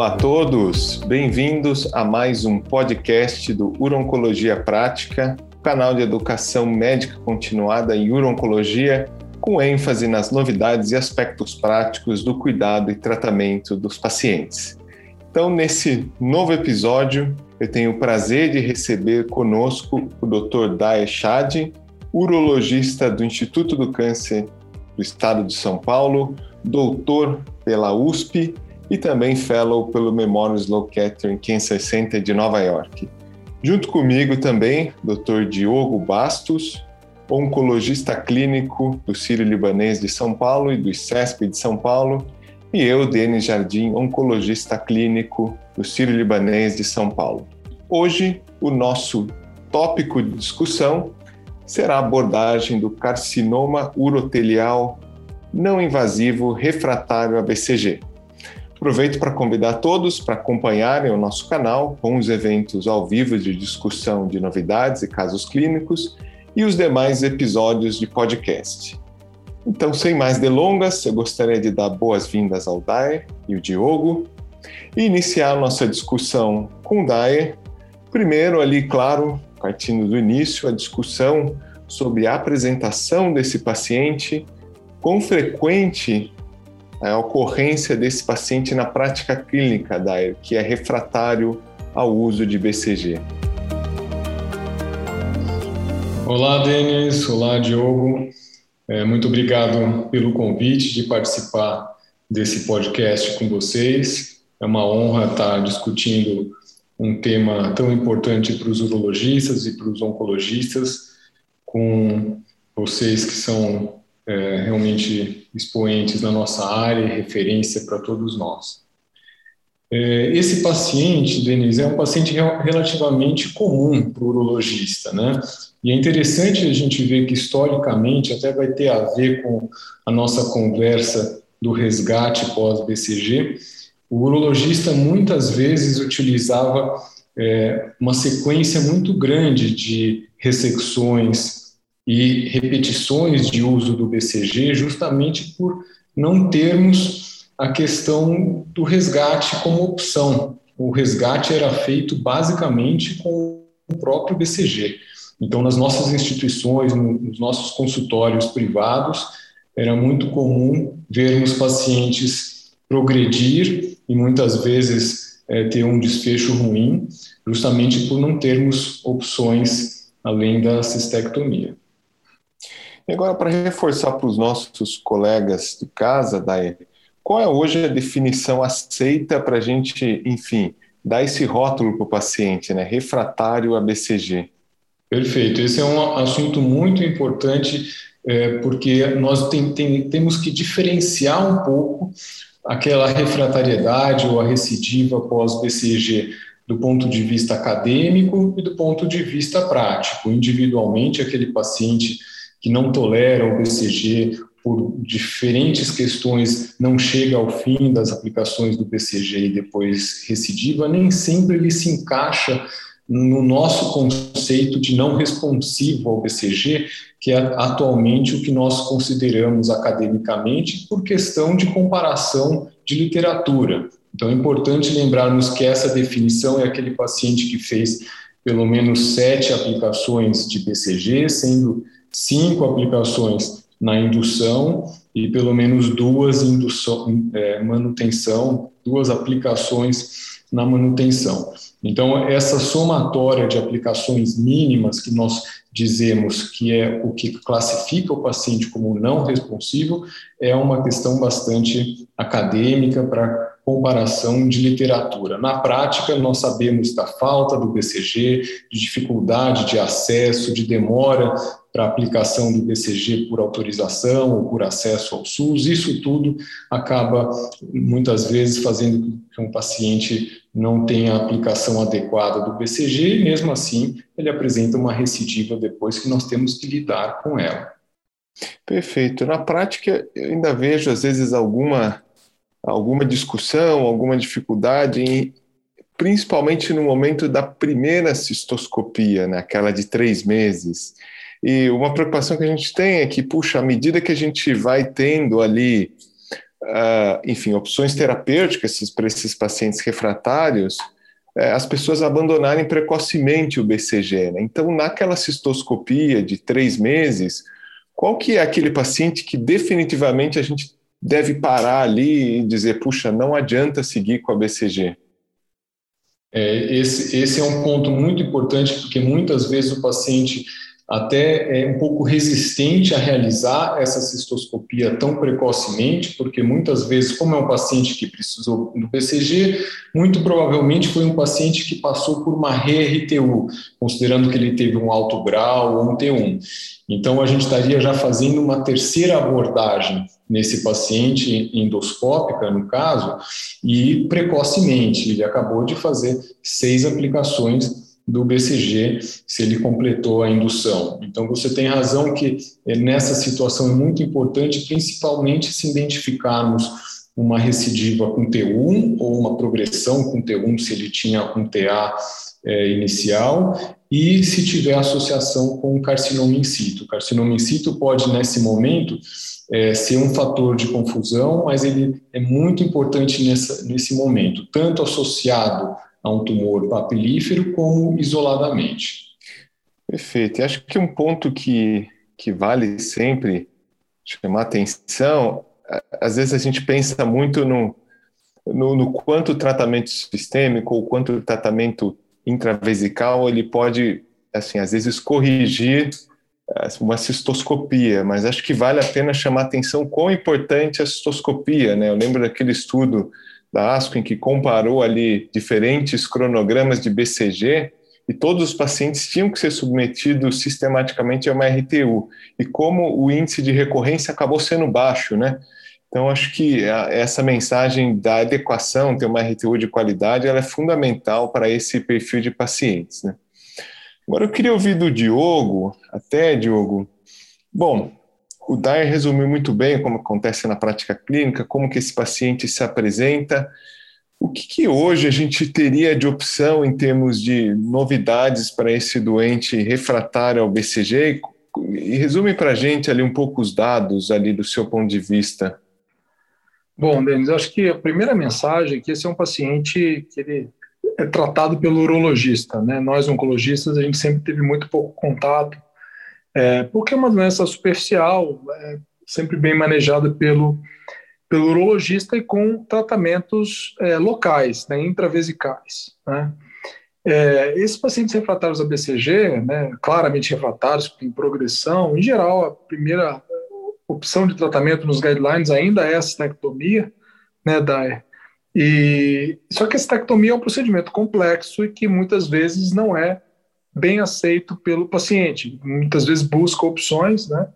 Olá a todos, bem-vindos a mais um podcast do Uroncologia Prática, canal de educação médica continuada em urologia, com ênfase nas novidades e aspectos práticos do cuidado e tratamento dos pacientes. Então, nesse novo episódio, eu tenho o prazer de receber conosco o Dr. Dae Chad, urologista do Instituto do Câncer do Estado de São Paulo, doutor pela USP e também fellow pelo Memorial Sloan Kettering Cancer Center de Nova York. Junto comigo também, Dr. Diogo Bastos, oncologista clínico do Sírio-Libanês de São Paulo e do ICESP de São Paulo, e eu, Denis Jardim, oncologista clínico do Sírio-Libanês de São Paulo. Hoje, o nosso tópico de discussão será a abordagem do carcinoma urotelial não invasivo refratário a BCG. Aproveito para convidar todos para acompanharem o nosso canal com os eventos ao vivo de discussão de novidades e casos clínicos e os demais episódios de podcast. Então, sem mais delongas, eu gostaria de dar boas-vindas ao Daer e o Diogo e iniciar nossa discussão com o Daer. Primeiro, ali, claro, partindo do início, a discussão sobre a apresentação desse paciente, quão frequente a ocorrência desse paciente na prática clínica, Daer, que é refratário ao uso de BCG. Olá, Denis. Olá, Diogo. É, muito obrigado pelo convite de participar desse podcast com vocês. É uma honra estar discutindo um tema tão importante para os urologistas e para os oncologistas, com vocês que são é, realmente expoentes na nossa área e referência para todos nós. É, esse paciente, Denise, é um paciente relativamente comum para o urologista, né? E é interessante a gente ver que, historicamente, até vai ter a ver com a nossa conversa do resgate pós-BCG, o urologista muitas vezes utilizava é, uma sequência muito grande de ressecções e repetições de uso do BCG, justamente por não termos a questão do resgate como opção. O resgate era feito basicamente com o próprio BCG. Então, nas nossas instituições, nos nossos consultórios privados, era muito comum vermos pacientes progredir e muitas vezes é, ter um desfecho ruim, justamente por não termos opções além da cistectomia. E agora, para reforçar para os nossos colegas de casa, Daí, qual é hoje a definição aceita para a gente, enfim, dar esse rótulo para o paciente, né? Refratário a BCG? Perfeito. Esse é um assunto muito importante, é, porque nós tem, tem, temos que diferenciar um pouco aquela refratariedade ou a recidiva pós-BCG do ponto de vista acadêmico e do ponto de vista prático. Individualmente, aquele paciente que não tolera o BCG por diferentes questões não chega ao fim das aplicações do BCG e depois recidiva, nem sempre ele se encaixa no nosso conceito de não responsivo ao BCG, que é atualmente o que nós consideramos academicamente por questão de comparação de literatura. Então é importante lembrarmos que essa definição é aquele paciente que fez pelo menos sete aplicações de BCG, sendo cinco aplicações na indução e pelo menos duas indução, é, manutenção, duas aplicações na manutenção. Então, essa somatória de aplicações mínimas que nós dizemos que é o que classifica o paciente como não responsivo é uma questão bastante acadêmica para comparação de literatura. Na prática, nós sabemos da falta do BCG, de dificuldade de acesso, de demora para aplicação do BCG por autorização ou por acesso ao SUS. Isso tudo acaba, muitas vezes, fazendo com que um paciente não tenha a aplicação adequada do BCG e, mesmo assim, ele apresenta uma recidiva depois que nós temos que lidar com ela. Perfeito. Na prática, eu ainda vejo, às vezes, alguma alguma discussão, alguma dificuldade, principalmente no momento da primeira cistoscopia, né, aquela de três meses. E uma preocupação que a gente tem é que, puxa, à medida que a gente vai tendo ali uh, enfim, opções terapêuticas para esses pacientes refratários, uh, as pessoas abandonarem precocemente o BCG. Né? Então, naquela cistoscopia de três meses, qual que é aquele paciente que definitivamente a gente deve parar ali e dizer, puxa, não adianta seguir com a BCG? É, esse, esse é um ponto muito importante, porque muitas vezes o paciente até é um pouco resistente a realizar essa cistoscopia tão precocemente, porque muitas vezes, como é um paciente que precisou do BCG, muito provavelmente foi um paciente que passou por uma RRTU, considerando que ele teve um alto grau ou um T1. Então, a gente estaria já fazendo uma terceira abordagem nesse paciente endoscópica, no caso, e precocemente. Ele acabou de fazer seis aplicações do BCG se ele completou a indução. Então, você tem razão que eh, nessa situação é muito importante, principalmente se identificarmos uma recidiva com T1 ou uma progressão com T1 se ele tinha um TA é, inicial e se tiver associação com carcinoma in situ. O carcinoma in situ pode, nesse momento, é, ser um fator de confusão, mas ele é muito importante nessa, nesse momento, tanto associado a um tumor papilífero como isoladamente. Perfeito. E acho que um ponto que, que vale sempre chamar atenção, às vezes a gente pensa muito no, no, no quanto o tratamento sistêmico ou quanto o tratamento intravesical ele pode, assim, às vezes corrigir eh, uma cistoscopia, mas acho que vale a pena chamar atenção quão importante é a cistoscopia, né? Eu lembro daquele estudo da ASCO, em que comparou ali diferentes cronogramas de BCG, e todos os pacientes tinham que ser submetidos sistematicamente a uma RTU. E como o índice de recorrência acabou sendo baixo, né? Então, acho que essa mensagem da adequação, ter uma RTU de qualidade, ela é fundamental para esse perfil de pacientes, né? Agora, eu queria ouvir do Diogo, até, Diogo. Bom, o Dyer resumiu muito bem como acontece na prática clínica, como que esse paciente se apresenta. O que, que hoje a gente teria de opção em termos de novidades para esse doente refratário ao BCG? E resume para a gente ali um pouco os dados ali do seu ponto de vista. Bom, Denis, acho que a primeira mensagem é que esse é um paciente que ele é tratado pelo urologista, né? Nós oncologistas a gente sempre teve muito pouco contato é, porque é uma doença superficial, é, sempre bem manejada pelo, pelo urologista e com tratamentos é, locais, né, intravesicais. Né. É, esses pacientes refratários a BCG, né, claramente refratários, com progressão, em geral, a primeira opção de tratamento nos guidelines ainda é a cistectomia, né, da, e, só que a cistectomia é um procedimento complexo e que muitas vezes não é bem aceito pelo paciente. Muitas vezes busca opções, né?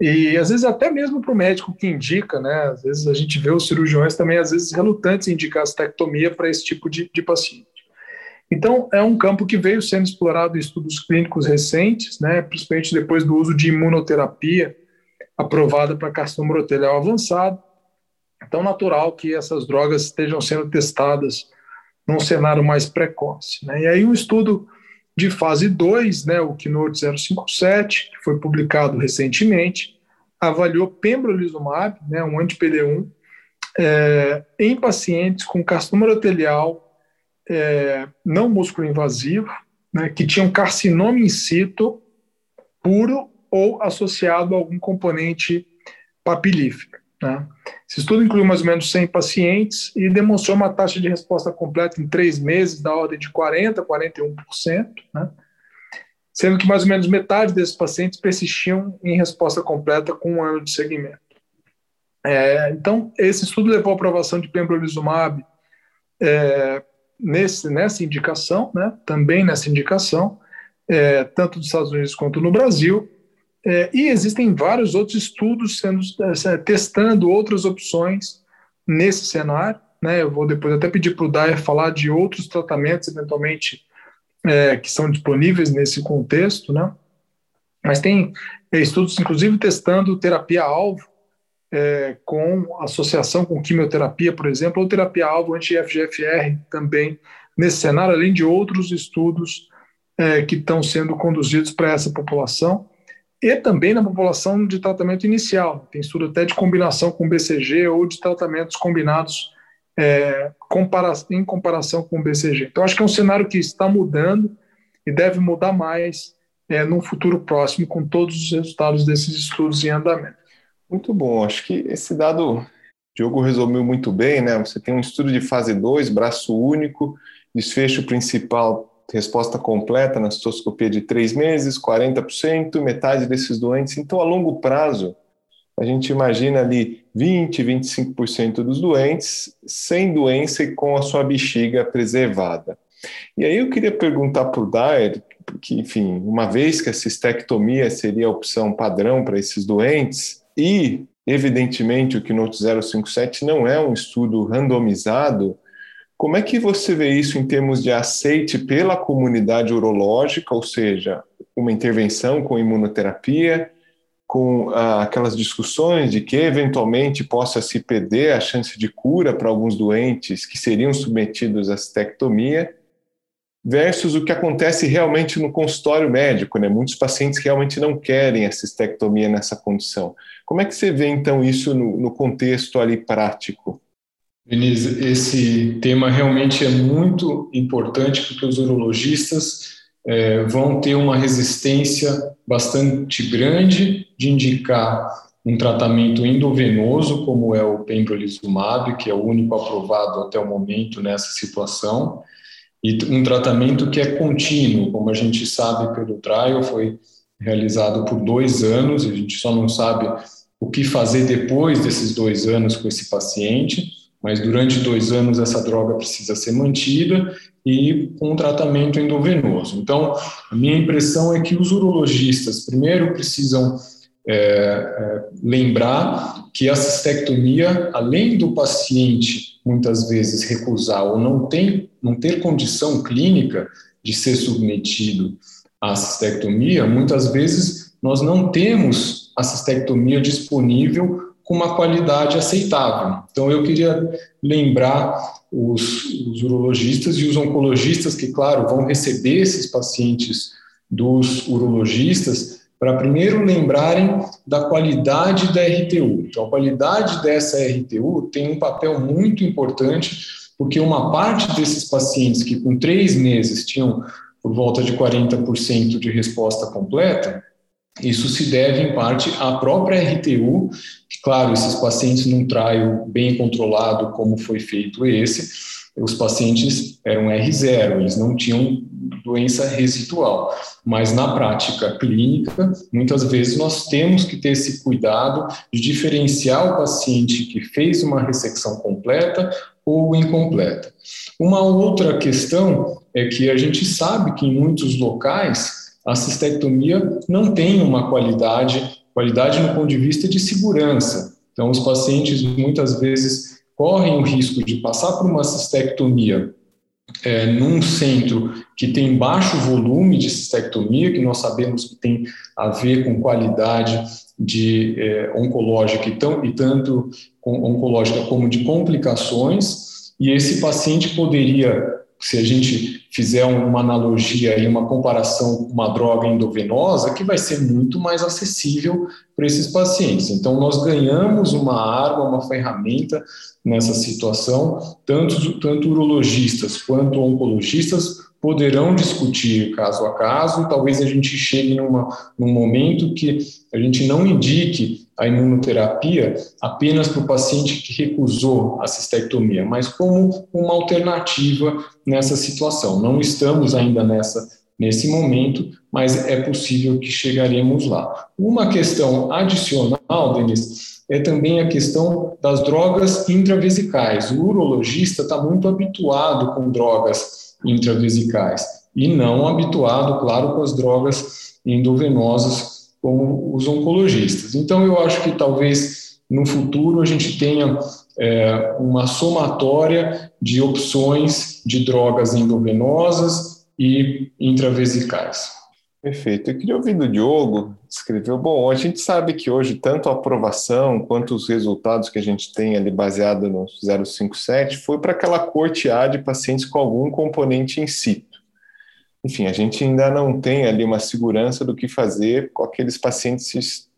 E às vezes até mesmo para o médico que indica, né? Às vezes a gente vê os cirurgiões também, às vezes, relutantes em indicar astectomia para esse tipo de, de paciente. Então, é um campo que veio sendo explorado em estudos clínicos recentes, né, principalmente depois do uso de imunoterapia aprovada para carcinoma urotelial avançado. Então, natural que essas drogas estejam sendo testadas num cenário mais precoce. Né? E aí, um estudo de fase 2, né, o Keynote 057, que foi publicado recentemente, avaliou pembrolizumab, né, um anti-PD1, é, em pacientes com carcinoma urotelial é, não músculo invasivo, né, que tinham carcinoma in situ puro ou associado a algum componente papilífero. Né. Esse estudo incluiu mais ou menos 100 pacientes e demonstrou uma taxa de resposta completa em três meses da ordem de 40%, 41%, né? sendo que mais ou menos metade desses pacientes persistiam em resposta completa com um ano de seguimento. É, então, esse estudo levou à aprovação de pembrolizumab é, nesse, nessa indicação, né? também nessa indicação, é, tanto nos Estados Unidos quanto no Brasil, é, e existem vários outros estudos sendo é, testando outras opções nesse cenário. Né? Eu vou depois até pedir para o Dyer falar de outros tratamentos, eventualmente, é, que são disponíveis nesse contexto. Né? Mas tem é, estudos, inclusive, testando terapia-alvo é, com associação com quimioterapia, por exemplo, ou terapia-alvo anti-FGFR também nesse cenário, além de outros estudos é, que estão sendo conduzidos para essa população. E também na população de tratamento inicial. Tem estudo até de combinação com BCG ou de tratamentos combinados é, compara em comparação com o BCG. Então, acho que é um cenário que está mudando e deve mudar mais é, no futuro próximo, com todos os resultados desses estudos em andamento. Muito bom. Acho que esse dado, Diogo resumiu muito bem, né? Você tem um estudo de fase 2, braço único, desfecho principal resposta completa na citoscopia de três meses, 40%, metade desses doentes. Então, a longo prazo, a gente imagina ali 20, 25% dos doentes sem doença e com a sua bexiga preservada. E aí eu queria perguntar para o Dyer, que, enfim, uma vez que a cistectomia seria a opção padrão para esses doentes, e, evidentemente, o Keynote 057 não é um estudo randomizado, como é que você vê isso em termos de aceite pela comunidade urológica, ou seja, uma intervenção com imunoterapia, com ah, aquelas discussões de que eventualmente possa se perder a chance de cura para alguns doentes que seriam submetidos à cistectomia, versus o que acontece realmente no consultório médico, né? Muitos pacientes realmente não querem a cistectomia nessa condição. Como é que você vê então isso no, no contexto ali prático? Denise, esse tema realmente é muito importante porque os urologistas é, vão ter uma resistência bastante grande de indicar um tratamento endovenoso, como é o pembrolizumab, que é o único aprovado até o momento nessa situação, e um tratamento que é contínuo, como a gente sabe pelo trial, foi realizado por dois anos, a gente só não sabe o que fazer depois desses dois anos com esse paciente, mas durante dois anos essa droga precisa ser mantida e com um tratamento endovenoso. Então, a minha impressão é que os urologistas, primeiro, precisam é, é, lembrar que a cistectomia, além do paciente muitas vezes recusar ou não, tem, não ter condição clínica de ser submetido à cistectomia, muitas vezes nós não temos a cistectomia disponível uma qualidade aceitável. Então, eu queria lembrar os, os, urologistas e os oncologistas que, claro, vão receber esses pacientes dos urologistas para primeiro lembrarem da qualidade da RTU. Então, a qualidade dessa RTU tem um papel muito importante, porque uma parte desses pacientes que com três meses tinham por volta de 40% de resposta completa, isso se deve, em parte, à própria RTU, claro, esses pacientes num trial bem controlado, como foi feito esse, os pacientes eram R0, eles não tinham doença residual. Mas na prática clínica, muitas vezes nós temos que ter esse cuidado de diferenciar o paciente que fez uma ressecção completa ou incompleta. Uma outra questão é que a gente sabe que em muitos locais a cistectomia não tem uma qualidade, qualidade no ponto de vista de segurança. Então, os pacientes muitas vezes correm o risco de passar por uma cistectomia é, num centro que tem baixo volume de cistectomia, que nós sabemos que tem a ver com qualidade de é, oncológica e, tão, e tanto com, oncológica como de complicações, e esse paciente poderia se a gente fizer uma analogia e uma comparação com uma droga endovenosa, que vai ser muito mais acessível para esses pacientes. Então, nós ganhamos uma arma, uma ferramenta nessa situação, tanto, tanto urologistas quanto oncologistas poderão discutir caso a caso, talvez a gente chegue numa, num momento que a gente não indique a imunoterapia apenas para o paciente que recusou a cistectomia, mas como uma alternativa nessa situação. Não estamos ainda nessa nesse momento, mas é possível que chegaremos lá. Uma questão adicional, Denise, é também a questão das drogas intravesicais. O urologista está muito habituado com drogas intravesicais e não habituado, claro, com as drogas endovenosas como os oncologistas. Então, eu acho que talvez no futuro a gente tenha é, uma somatória de opções de drogas endovenosas e intravesicais. Perfeito. Eu queria ouvir do Diogo, escreveu, bom, a gente sabe que hoje tanto a aprovação quanto os resultados que a gente tem ali baseado no 057 foi para aquela corte A de pacientes com algum componente in situ. Enfim, a gente ainda não tem ali uma segurança do que fazer com aqueles pacientes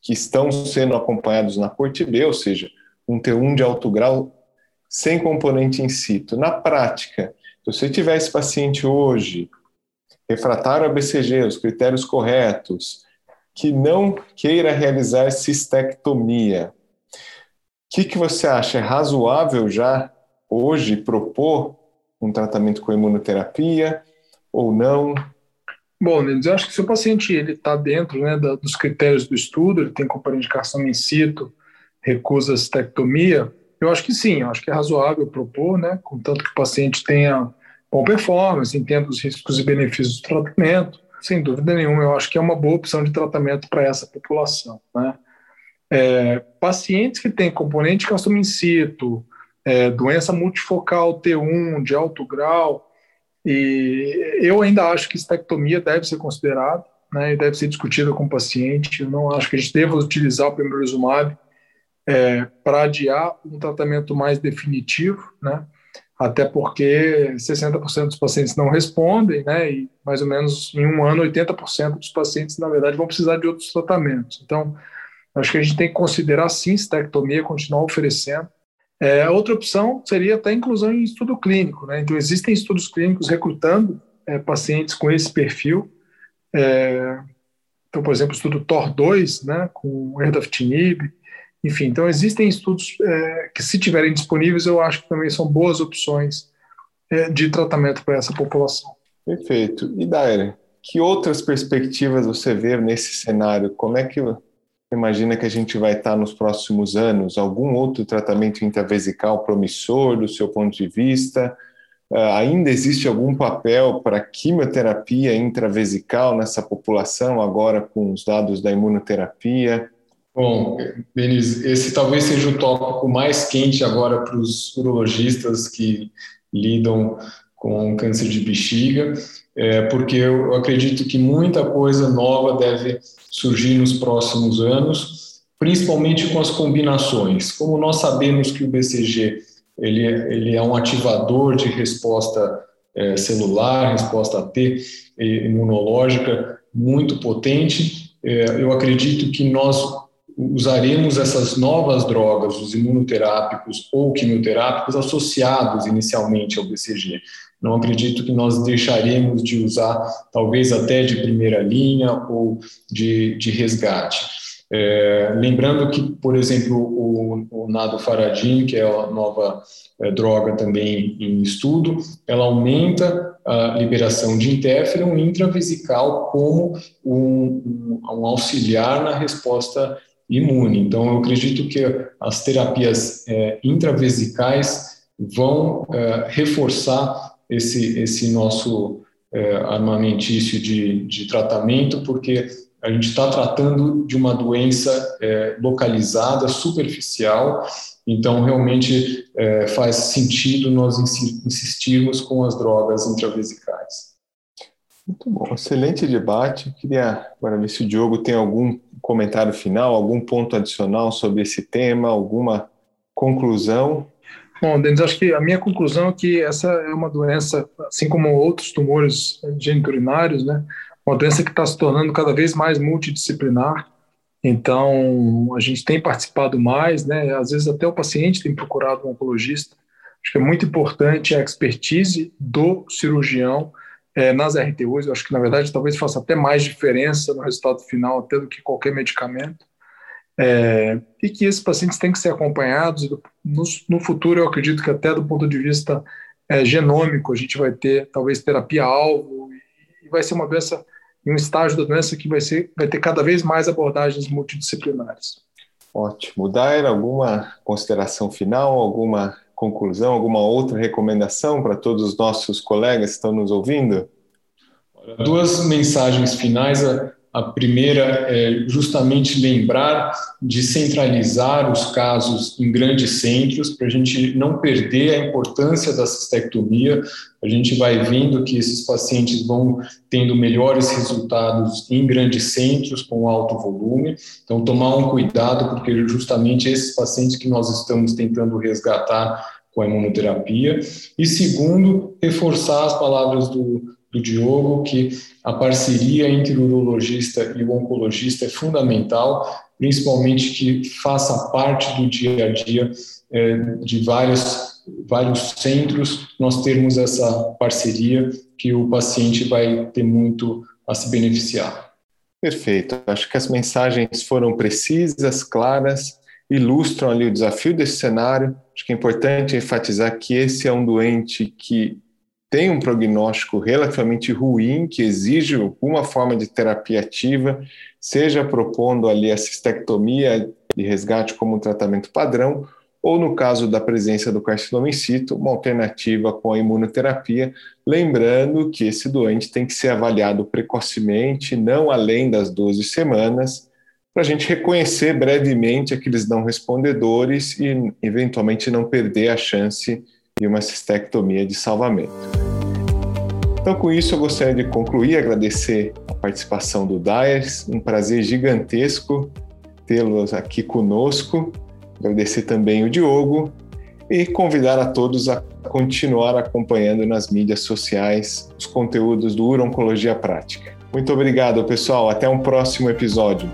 que estão sendo acompanhados na corte B, ou seja, um T1 de alto grau sem componente in situ. Na prática, se você tiver esse paciente hoje, refratário a BCG, os critérios corretos, que não queira realizar cistectomia, o que, que você acha? É razoável já hoje propor um tratamento com imunoterapia ou não? Bom, eu acho que se o paciente está dentro né, da, dos critérios do estudo, ele tem contraindicação in situ, recusa cistectomia, eu acho que sim, eu acho que é razoável propor, né, contanto que o paciente tenha boa performance, entenda os riscos e benefícios do tratamento. Sem dúvida nenhuma, eu acho que é uma boa opção de tratamento para essa população. Né? É, pacientes que têm componente castoma in situ, é, doença multifocal T1 de alto grau, e eu ainda acho que estectomia deve ser considerada, né, e deve ser discutida com o paciente. Eu não acho que a gente deva utilizar o pembrolizumab é, para adiar um tratamento mais definitivo, né, até porque 60% dos pacientes não respondem, né, e mais ou menos em um ano 80% dos pacientes, na verdade, vão precisar de outros tratamentos. Então, acho que a gente tem que considerar sim estectomia, continuar oferecendo, é, outra opção seria até a inclusão em estudo clínico. Né? Então, existem estudos clínicos recrutando é, pacientes com esse perfil. É, então, por exemplo, o estudo TOR2, né, com erdafitinib. Enfim, então existem estudos é, que, se tiverem disponíveis, eu acho que também são boas opções é, de tratamento para essa população. Perfeito. E Daira, que outras perspectivas você vê nesse cenário? Como é que imagina que a gente vai estar nos próximos anos? Algum outro tratamento intravesical promissor do seu ponto de vista? Uh, ainda existe algum papel para quimioterapia intravesical nessa população, agora com os dados da imunoterapia? Bom, Denis, esse talvez seja o tópico mais quente agora para os urologistas que lidam com câncer de bexiga, é, porque eu acredito que muita coisa nova deve surgir nos próximos anos, principalmente com as combinações. Como nós sabemos que o BCG ele, ele é um ativador de resposta é, celular, resposta T imunológica muito potente, é, eu acredito que nós usaremos essas novas drogas, os imunoterápicos ou quimioterápicos, associados inicialmente ao BCG. Não acredito que nós deixaremos de usar, talvez até de primeira linha ou de, de resgate. É, lembrando que, por exemplo, o, o nadofaradin, que é a nova é, droga também em estudo, ela aumenta a liberação de interferon intravesical como um, um, um auxiliar na resposta imune. Então, eu acredito que as terapias é, intravesicais vão é, reforçar esse, esse nosso é, armamentício de, de tratamento, porque a gente está tratando de uma doença é, localizada, superficial, então realmente é, faz sentido nós insistirmos com as drogas intravesicais. Muito bom, excelente debate. Eu queria agora ver se o Diogo tem algum comentário final, algum ponto adicional sobre esse tema, alguma conclusão. Bom, Denis, acho que a minha conclusão é que essa é uma doença, assim como outros tumores geniturinários, né, uma doença que está se tornando cada vez mais multidisciplinar. Então, a gente tem participado mais, né, às vezes até o paciente tem procurado um oncologista. Acho que é muito importante a expertise do cirurgião é, nas RTUs. Eu acho que, na verdade, talvez faça até mais diferença no resultado final até do que qualquer medicamento. É, e que esses pacientes têm que ser acompanhados. No, no futuro, eu acredito que até do ponto de vista é, genômico, a gente vai ter talvez terapia-alvo e vai ser uma doença, em um estágio da doença que vai, ser, vai ter cada vez mais abordagens multidisciplinares. Ótimo. Dair, alguma consideração final, alguma conclusão, alguma outra recomendação para todos os nossos colegas que estão nos ouvindo? Duas mensagens finais. A primeira é justamente lembrar de centralizar os casos em grandes centros, para a gente não perder a importância da cistectomia. A gente vai vendo que esses pacientes vão tendo melhores resultados em grandes centros, com alto volume. Então, tomar um cuidado, porque justamente esses pacientes que nós estamos tentando resgatar com a imunoterapia. E segundo, reforçar as palavras do do Diogo, que a parceria entre o urologista e o oncologista é fundamental, principalmente que faça parte do dia a dia é, de vários, vários centros, nós termos essa parceria que o paciente vai ter muito a se beneficiar. Perfeito. Acho que as mensagens foram precisas, claras, ilustram ali o desafio desse cenário. Acho que é importante enfatizar que esse é um doente que tem um prognóstico relativamente ruim, que exige alguma forma de terapia ativa, seja propondo ali a cistectomia de resgate como tratamento padrão, ou no caso da presença do carcinoma in situ, uma alternativa com a imunoterapia, lembrando que esse doente tem que ser avaliado precocemente, não além das 12 semanas, para a gente reconhecer brevemente aqueles não respondedores e, eventualmente, não perder a chance de uma cistectomia de salvamento. Então, com isso, eu gostaria de concluir, agradecer a participação do Dyers, um prazer gigantesco tê-los aqui conosco, agradecer também o Diogo e convidar a todos a continuar acompanhando nas mídias sociais os conteúdos do Uro Oncologia Prática. Muito obrigado, pessoal. Até um próximo episódio.